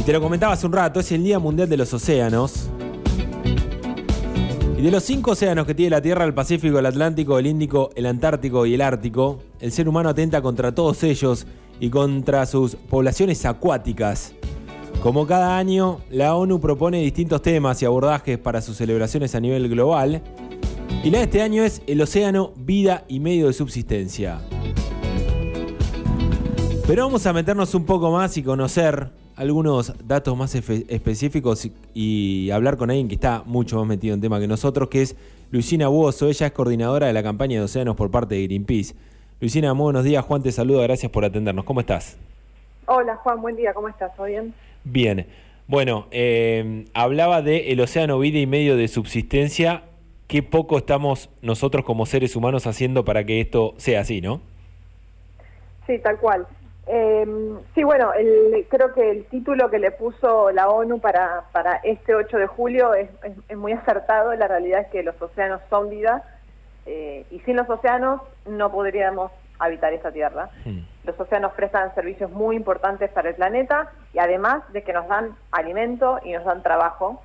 Y te lo comentaba hace un rato, es el Día Mundial de los Océanos. Y de los cinco océanos que tiene la Tierra, el Pacífico, el Atlántico, el Índico, el Antártico y el Ártico, el ser humano atenta contra todos ellos y contra sus poblaciones acuáticas. Como cada año, la ONU propone distintos temas y abordajes para sus celebraciones a nivel global. Y la de este año es el océano, vida y medio de subsistencia. Pero vamos a meternos un poco más y conocer algunos datos más específicos y, hablar con alguien que está mucho más metido en tema que nosotros, que es Luisina Buoso. Ella es coordinadora de la campaña de océanos por parte de Greenpeace. Luisina, muy buenos días. Juan te saluda, gracias por atendernos. ¿Cómo estás? Hola Juan, buen día. ¿Cómo estás? ¿Todo bien? Bien. Bueno, eh, hablaba de el océano vida y medio de subsistencia. Qué poco estamos nosotros como seres humanos haciendo para que esto sea así, ¿no? Sí, tal cual. Eh, sí, bueno, el, creo que el título que le puso la ONU para, para este 8 de julio es, muy acertado. La realidad es que los océanos son vida eh, y sin los océanos no podríamos habitar esta tierra. Hmm. Los océanos prestan servicios muy importantes para el planeta y además de que nos dan alimento y nos dan trabajo,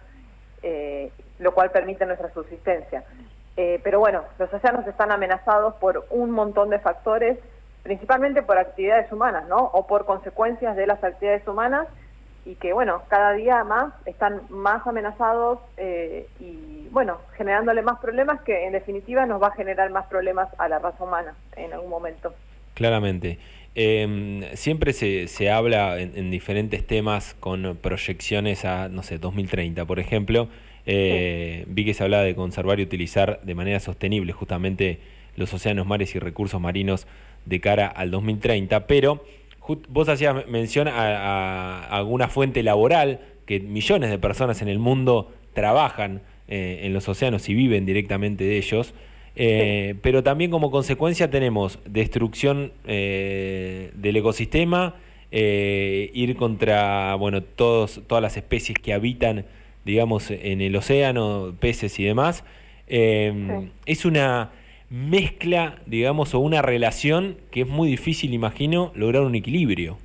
eh, lo cual permite nuestra subsistencia. Eh, pero bueno, los océanos están amenazados por un montón de factores principalmente por actividades humanas, ¿no? O por consecuencias de las actividades humanas y que, bueno, cada día más están más amenazados eh, y, bueno, generándole más problemas que en definitiva nos va a generar más problemas a la raza humana en algún momento. Claramente. Em, siempre se, se habla en, diferentes temas con proyecciones a, no sé, 2030, por ejemplo. Eh, vi que se hablaba de conservar y utilizar de manera sostenible justamente los océanos, mares y recursos marinos de cara al 2030, pero vos hacías mención a, alguna fuente laboral que millones de personas en el mundo trabajan eh, en los océanos y viven directamente de ellos. Eh, pero también como consecuencia tenemos destrucción eh, del ecosistema, ir contra bueno todos, todas las especies que habitan, digamos, en el océano, peces y demás. Es una mezcla, digamos, o una relación que es muy difícil, imagino, lograr un equilibrio.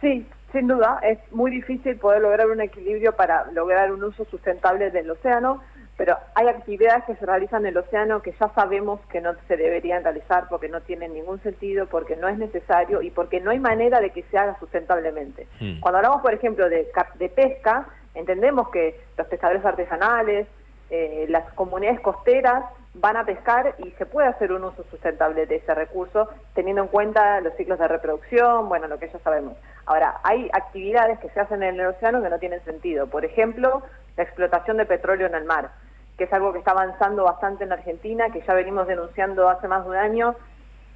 Sí, sin duda, es muy difícil poder lograr un equilibrio para lograr un uso sustentable del océano, pero hay actividades que se realizan en el océano que ya sabemos que no se deberían realizar porque no tienen ningún sentido, porque no es necesario y porque no hay manera de que se haga sustentablemente. Hmm. Cuando hablamos, por ejemplo, de, de pesca, entendemos que los pescadores artesanales, eh, las comunidades costeras van a pescar y se puede hacer un uso sustentable de ese recurso teniendo en cuenta los ciclos de reproducción, bueno, lo que ya sabemos. Ahora, hay actividades que se hacen en el océano que no tienen sentido. Por ejemplo, la explotación de petróleo en el mar, que es algo que está avanzando bastante en Argentina, que ya venimos denunciando hace más de un año.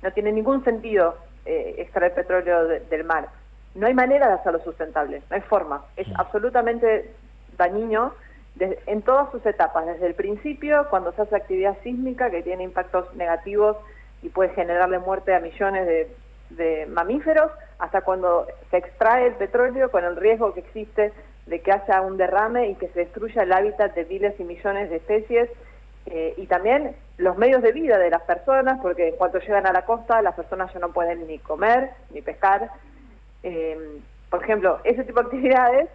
No tiene ningún sentido eh, extraer petróleo del mar. No hay manera de hacerlo sustentable, no hay forma. Es absolutamente dañino en todas sus etapas, desde el principio, cuando se hace actividad sísmica que tiene impactos negativos y puede generarle muerte a millones de, mamíferos, hasta cuando se extrae el petróleo con el riesgo que existe de que haya un derrame y que se destruya el hábitat de miles y millones de especies eh, y también los medios de vida de las personas, porque en cuanto llegan a la costa las personas ya no pueden ni comer ni pescar. Eh, por ejemplo, ese tipo de actividades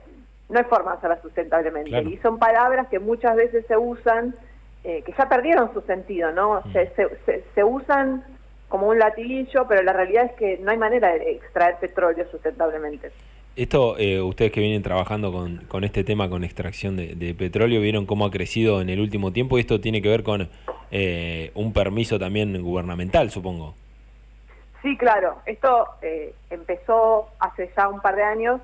no hay forma de hacerla sustentablemente. Y son palabras que muchas veces se usan, eh, que ya perdieron su sentido, ¿no? Mm. Se, se, usan como un latiguillo, pero la realidad es que no hay manera de extraer petróleo sustentablemente. Esto, eh, ustedes que vienen trabajando con, con este tema, con extracción de, petróleo, vieron cómo ha crecido en el último tiempo y esto tiene que ver con eh, un permiso también gubernamental, supongo. Sí, claro. Esto empezó hace ya un par de años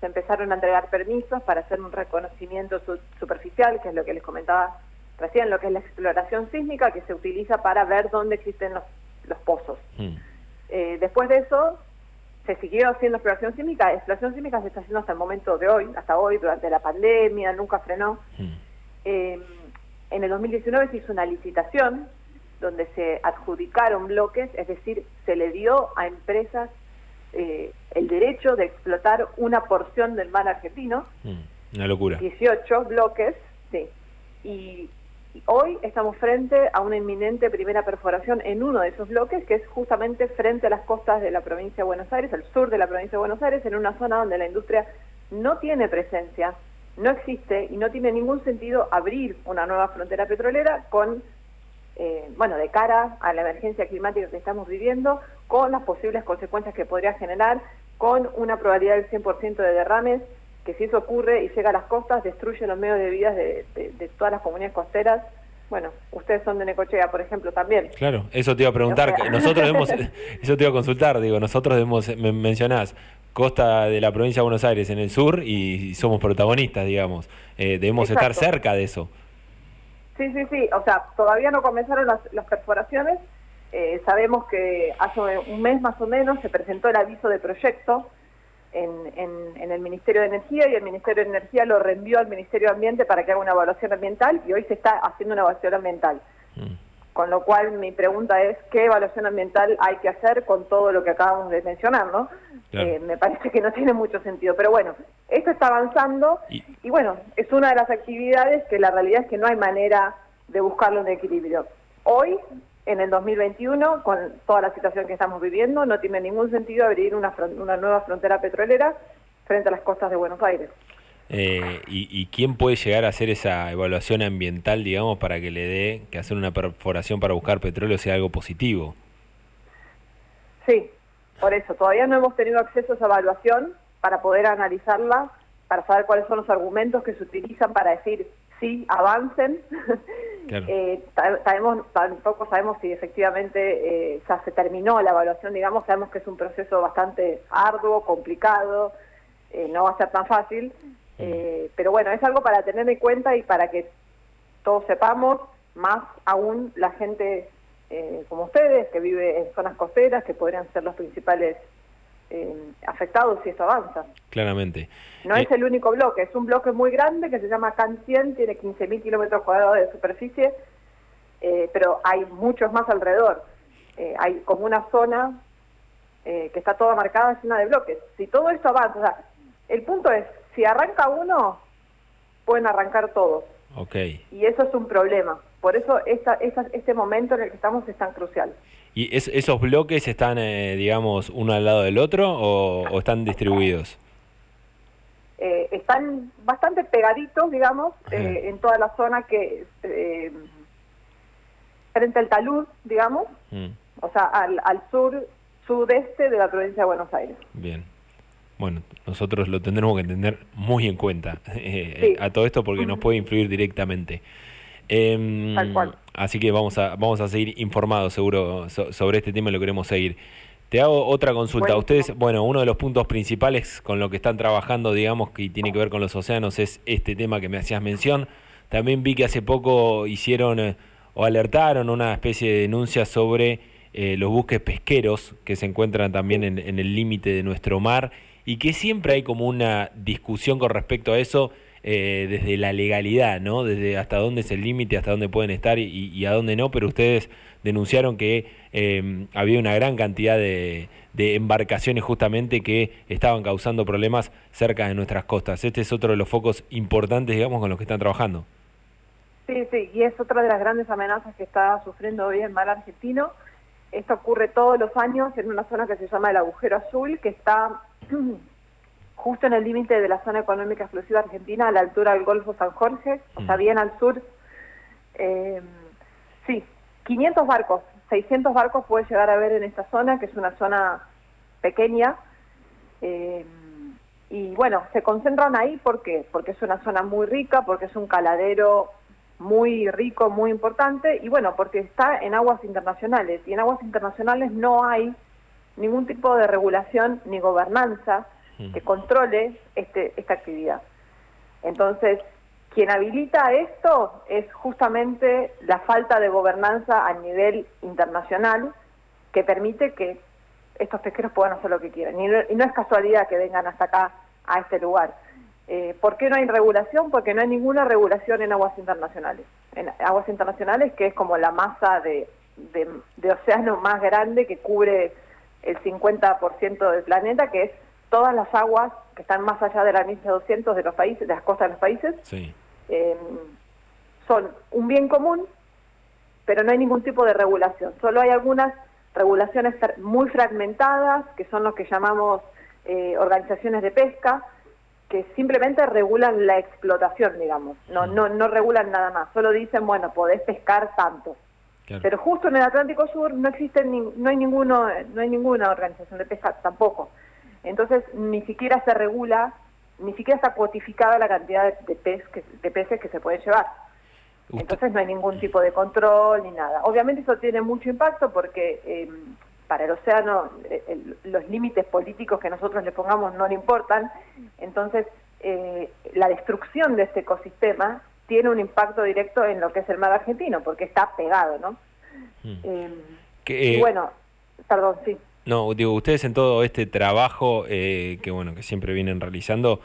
se empezaron a entregar permisos para hacer un reconocimiento superficial, que es lo que les comentaba recién, lo que es la exploración sísmica, que se utiliza para ver dónde existen los, los pozos. Hmm. Eh, después de eso, se siguió haciendo exploración sísmica. Exploración sísmica se está haciendo hasta el momento de hoy, hasta hoy, durante la pandemia, nunca frenó. Hmm. Eh, en el 2019 se hizo una licitación donde se adjudicaron bloques, es decir, se le dio a empresas eh, el derecho de explotar una porción del mar argentino. Mm, una locura. 18 bloques, sí. Y, hoy estamos frente a una inminente primera perforación en uno de esos bloques, que es justamente frente a las costas de la provincia de Buenos Aires, al sur de la provincia de Buenos Aires, en una zona donde la industria no tiene presencia, no existe y no tiene ningún sentido abrir una nueva frontera petrolera con, eh, bueno, de cara a la emergencia climática que estamos viviendo, con las posibles consecuencias que podría generar, con una probabilidad del 100% de derrames, que si eso ocurre y llega a las costas, destruye los medios de vida de, de todas las comunidades costeras bueno, ustedes son de Necochea, por ejemplo, también. Claro, eso te iba a preguntar, nosotros debemos, eso te iba a consultar, digo, nosotros debemos, me mencionás, costa de la provincia de Buenos Aires en el sur y somos protagonistas, digamos, eh, debemos estar cerca de eso. Sí, sí, sí, o sea, todavía no comenzaron las, perforaciones, eh, sabemos que hace un mes más o menos se presentó el aviso de proyecto, en, el Ministerio de Energía y el Ministerio de Energía lo reenvió al Ministerio de Ambiente para que haga una evaluación ambiental y hoy se está haciendo una evaluación ambiental. Mm. Con lo cual mi pregunta es, ¿qué evaluación ambiental hay que hacer con todo lo que acabamos de mencionar? ¿no? Eh, me parece que no tiene mucho sentido. Pero bueno, esto está avanzando y, y bueno, es una de las actividades que la realidad es que no hay manera de buscarle un equilibrio. Hoy en el 2021, con toda la situación que estamos viviendo, no tiene ningún sentido abrir una, una nueva frontera petrolera frente a las costas de Buenos Aires. Eh, y, quién puede llegar a hacer esa evaluación ambiental, digamos, para que le dé que hacer una perforación para buscar petróleo sea algo positivo? Sí, por eso. Todavía no hemos tenido acceso a esa evaluación para poder analizarla, para saber cuáles son los argumentos que se utilizan para decir sí avancen. eh, sabemos, tampoco sabemos si efectivamente eh, ya se terminó la evaluación, digamos, sabemos que es un proceso bastante arduo, complicado, eh, no va a ser tan fácil, eh, pero bueno, es algo para tener en cuenta y para que todos sepamos, más aún la gente como ustedes, que vive en zonas costeras, que podrían ser los principales eh, afectados si esto avanza. Claramente. No es eh, el único bloque, es un bloque muy grande que se llama CAN 100, tiene 15.000 kilómetros cuadrados de superficie, eh, pero hay muchos más alrededor. hay como una zona que está toda marcada llena de bloques. Si todo esto avanza, o sea, el punto es, si arranca uno, pueden arrancar todos. Okay. Y eso es un problema. Por eso esta, esta, este momento en el que estamos es tan crucial. ¿Y esos bloques están, eh, digamos, uno al lado del otro o, están distribuidos? Eh, están bastante pegaditos, digamos, eh, en toda la zona que frente al talud, digamos, mm. o sea, al, al sur, sudeste de la provincia de Buenos Aires. Bien. Bueno, nosotros lo tendremos que tener muy en cuenta a todo esto porque nos puede influir directamente. Em, así que vamos a, vamos a seguir informados seguro sobre este tema y lo queremos seguir. Te hago otra consulta. Ustedes, bueno, uno de los puntos principales con lo que están trabajando, digamos, que tiene que ver con los océanos, es este tema que me hacías mención. También vi que hace poco hicieron eh, o alertaron una especie de denuncia sobre eh, los buques pesqueros que se encuentran también en, en el límite de nuestro mar y que siempre hay como una discusión con respecto a eso eh, desde la legalidad, ¿no? Desde hasta dónde es el límite, hasta dónde pueden estar y, a dónde no, pero ustedes denunciaron que eh, había una gran cantidad de, embarcaciones justamente que estaban causando problemas cerca de nuestras costas. Este es otro de los focos importantes, digamos, con los que están trabajando. Sí, sí, y es otra de las grandes amenazas que está sufriendo hoy el mar argentino. Esto ocurre todos los años en una zona que se llama el agujero azul, que está justo en el límite de la zona económica exclusiva argentina, a la altura del Golfo San Jorge, o sea, mm. bien al sur. Eh, sí, 500 barcos, 600 barcos puede llegar a ver en esta zona, que es una zona pequeña. Eh, y bueno, se concentran ahí ¿por qué? porque es una zona muy rica, porque es un caladero muy rico, muy importante, y bueno, porque está en aguas internacionales, y en aguas internacionales no hay ningún tipo de regulación ni gobernanza que controle este, esta actividad. Entonces, quien habilita esto es justamente la falta de gobernanza a nivel internacional que permite que estos pesqueros puedan hacer lo que quieran. Y no, es casualidad que vengan hasta acá, a este lugar. Eh, ¿Por qué no hay regulación? Porque no hay ninguna regulación en aguas internacionales. En aguas internacionales, que es como la masa de, de océano más grande que cubre el 50% del planeta, que es todas las aguas que están más allá de la misa 200 de los países, de las costas de los países, eh, son un bien común, pero no hay ningún tipo de regulación. Solo hay algunas regulaciones muy fragmentadas, que son lo que llamamos eh, organizaciones de pesca, que simplemente regulan la explotación, digamos, no, no, no regulan nada más, solo dicen, bueno, podés pescar tanto. Pero justo en el Atlántico Sur no existe ni, no hay ninguno, no hay ninguna organización de pesca tampoco. Entonces ni siquiera se regula, ni siquiera está cuotificada la cantidad de, pez que, de peces que se pueden llevar. Entonces no hay ningún tipo de control ni nada. Obviamente eso tiene mucho impacto porque eh, para el océano eh, los límites políticos que nosotros le pongamos no le importan, entonces eh, la destrucción de este ecosistema tiene un impacto directo en lo que es el mar argentino, porque está pegado, ¿no? Hmm. Em, y bueno, perdón, sí. No, digo, ustedes en todo este trabajo que bueno que siempre vienen realizando,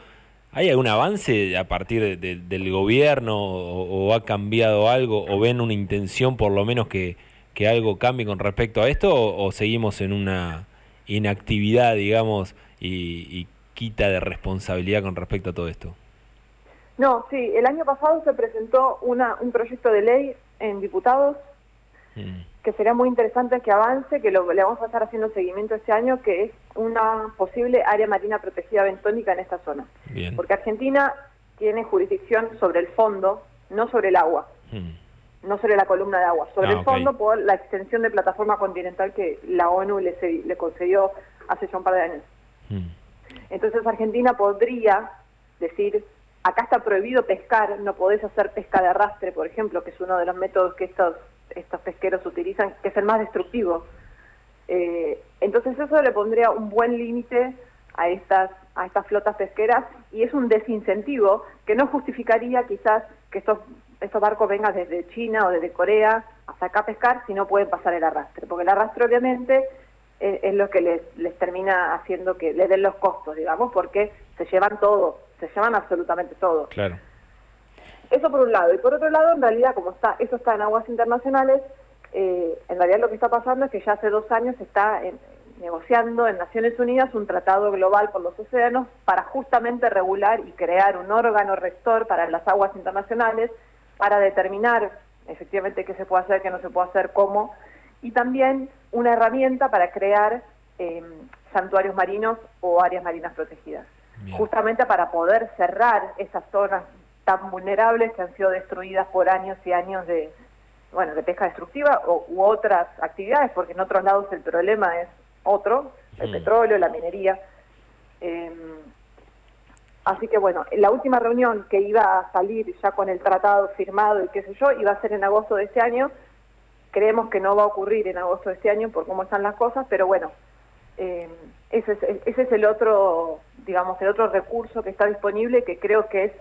¿hay algún avance a partir del gobierno o, ha cambiado algo o ven una intención por lo menos que que algo cambie con respecto a esto o, seguimos en una inactividad, digamos, y, quita de responsabilidad con respecto a todo esto? No, sí, el año pasado se presentó una, un proyecto de ley en diputados mm. que sería muy interesante que avance, que lo, le vamos a estar haciendo seguimiento este año, que es una posible área marina protegida bentónica en esta zona. Porque Argentina tiene jurisdicción sobre el fondo, no sobre el agua. Mm no sobre la columna de agua, sobre ah, el fondo por la extensión de plataforma continental que la ONU le, le concedió hace ya un par de años. Hmm. Entonces Argentina podría decir, acá está prohibido pescar, no podés hacer pesca de arrastre, por ejemplo, que es uno de los métodos que estos, estos pesqueros utilizan, que es el más destructivo. Eh, entonces eso le pondría un buen límite a estas, a estas flotas pesqueras y es un desincentivo que no justificaría quizás que estos estos barcos vengan desde China o desde Corea hasta acá a pescar si no pueden pasar el arrastre, porque el arrastre obviamente es, lo que les, les termina haciendo que les den los costos, digamos, porque se llevan todo, se llevan absolutamente todo. Claro. Eso por un lado. Y por otro lado, en realidad, como está eso está en aguas internacionales, eh, en realidad lo que está pasando es que ya hace dos años se está negociando en Naciones Unidas un tratado global por los océanos para justamente regular y crear un órgano rector para las aguas internacionales para determinar efectivamente qué se puede hacer, qué no se puede hacer, cómo, y también una herramienta para crear em, santuarios marinos o áreas marinas protegidas, justamente para poder cerrar esas zonas tan vulnerables que han sido destruidas por años y años de, bueno, de pesca destructiva o, u otras actividades, porque en otros lados el problema es otro, el petróleo, la minería. Eh, Así que bueno, la última reunión que iba a salir ya con el tratado firmado y qué sé yo, iba a ser en agosto de este año. Creemos que no va a ocurrir en agosto de este año por cómo están las cosas, pero bueno, eh, ese, es, ese es el otro, digamos, el otro recurso que está disponible que creo que es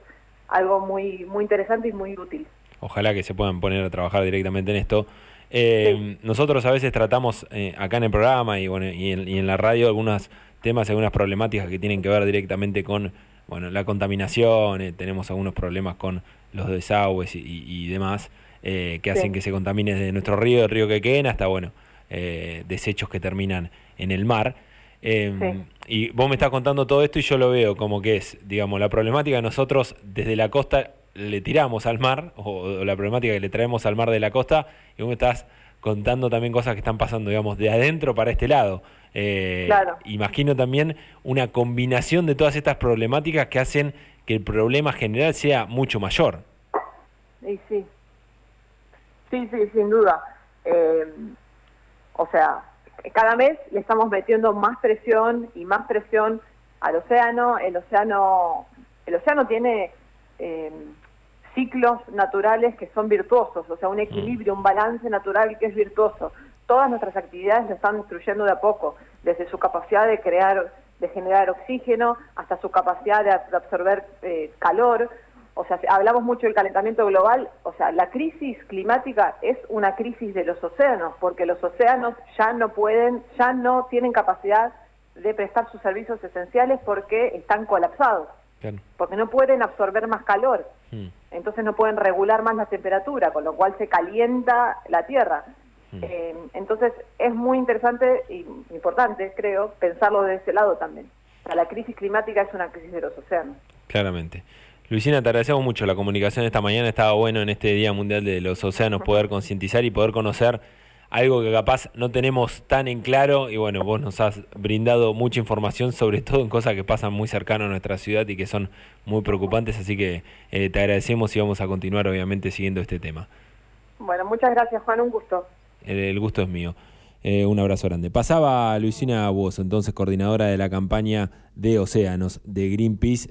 algo muy, muy interesante y muy útil. Ojalá que se puedan poner a trabajar directamente en esto. Eh, nosotros a veces tratamos eh, acá en el programa y, bueno, y en, y en la radio algunos temas, algunas problemáticas que tienen que ver directamente con bueno, la contaminación, eh, tenemos algunos problemas con los desagües y, demás, eh, que hacen que se contamine desde nuestro río, el río Quequén, hasta, bueno, eh, desechos que terminan en el mar. Em, y vos me estás contando todo esto y yo lo veo como que es, digamos, la problemática nosotros desde la costa le tiramos al mar, o, la problemática que le traemos al mar de la costa, y vos me estás contando también cosas que están pasando, digamos, de adentro para este lado. Eh, imagino también una combinación de todas estas problemáticas que hacen que el problema general sea mucho mayor. Sí, sí. Sí, sí, sin duda. Eh, o sea, cada mes le estamos metiendo más presión y más presión al océano. El océano, el océano tiene eh, ciclos naturales que son virtuosos, o sea, un equilibrio, un balance natural que es virtuoso todas nuestras actividades se están destruyendo de a poco, desde su capacidad de crear, de generar oxígeno, hasta su capacidad de, absorber eh, calor. O sea, hablamos mucho del calentamiento global, o sea, la crisis climática es una crisis de los océanos, porque los océanos ya no pueden, ya no tienen capacidad de prestar sus servicios esenciales porque están colapsados, porque no pueden absorber más calor, hmm. entonces no pueden regular más la temperatura, con lo cual se calienta la Tierra. Mm. Eh, entonces es muy interesante y importante, creo, pensarlo de ese lado también. la crisis climática es una crisis de los océanos. Claramente. Luisina, te agradecemos mucho la comunicación esta mañana. Estaba bueno en este Día Mundial de los Océanos poder concientizar y poder conocer algo que capaz no tenemos tan en claro y bueno, vos nos has brindado mucha información sobre todo en cosas que pasan muy cercano a nuestra ciudad y que son muy preocupantes, así que eh, te agradecemos y vamos a continuar obviamente siguiendo este tema. Bueno, muchas gracias Juan, un gusto. El, gusto es mío. Eh, un abrazo grande. Pasaba Luisina Buoso, entonces coordinadora de la campaña de océanos de Greenpeace.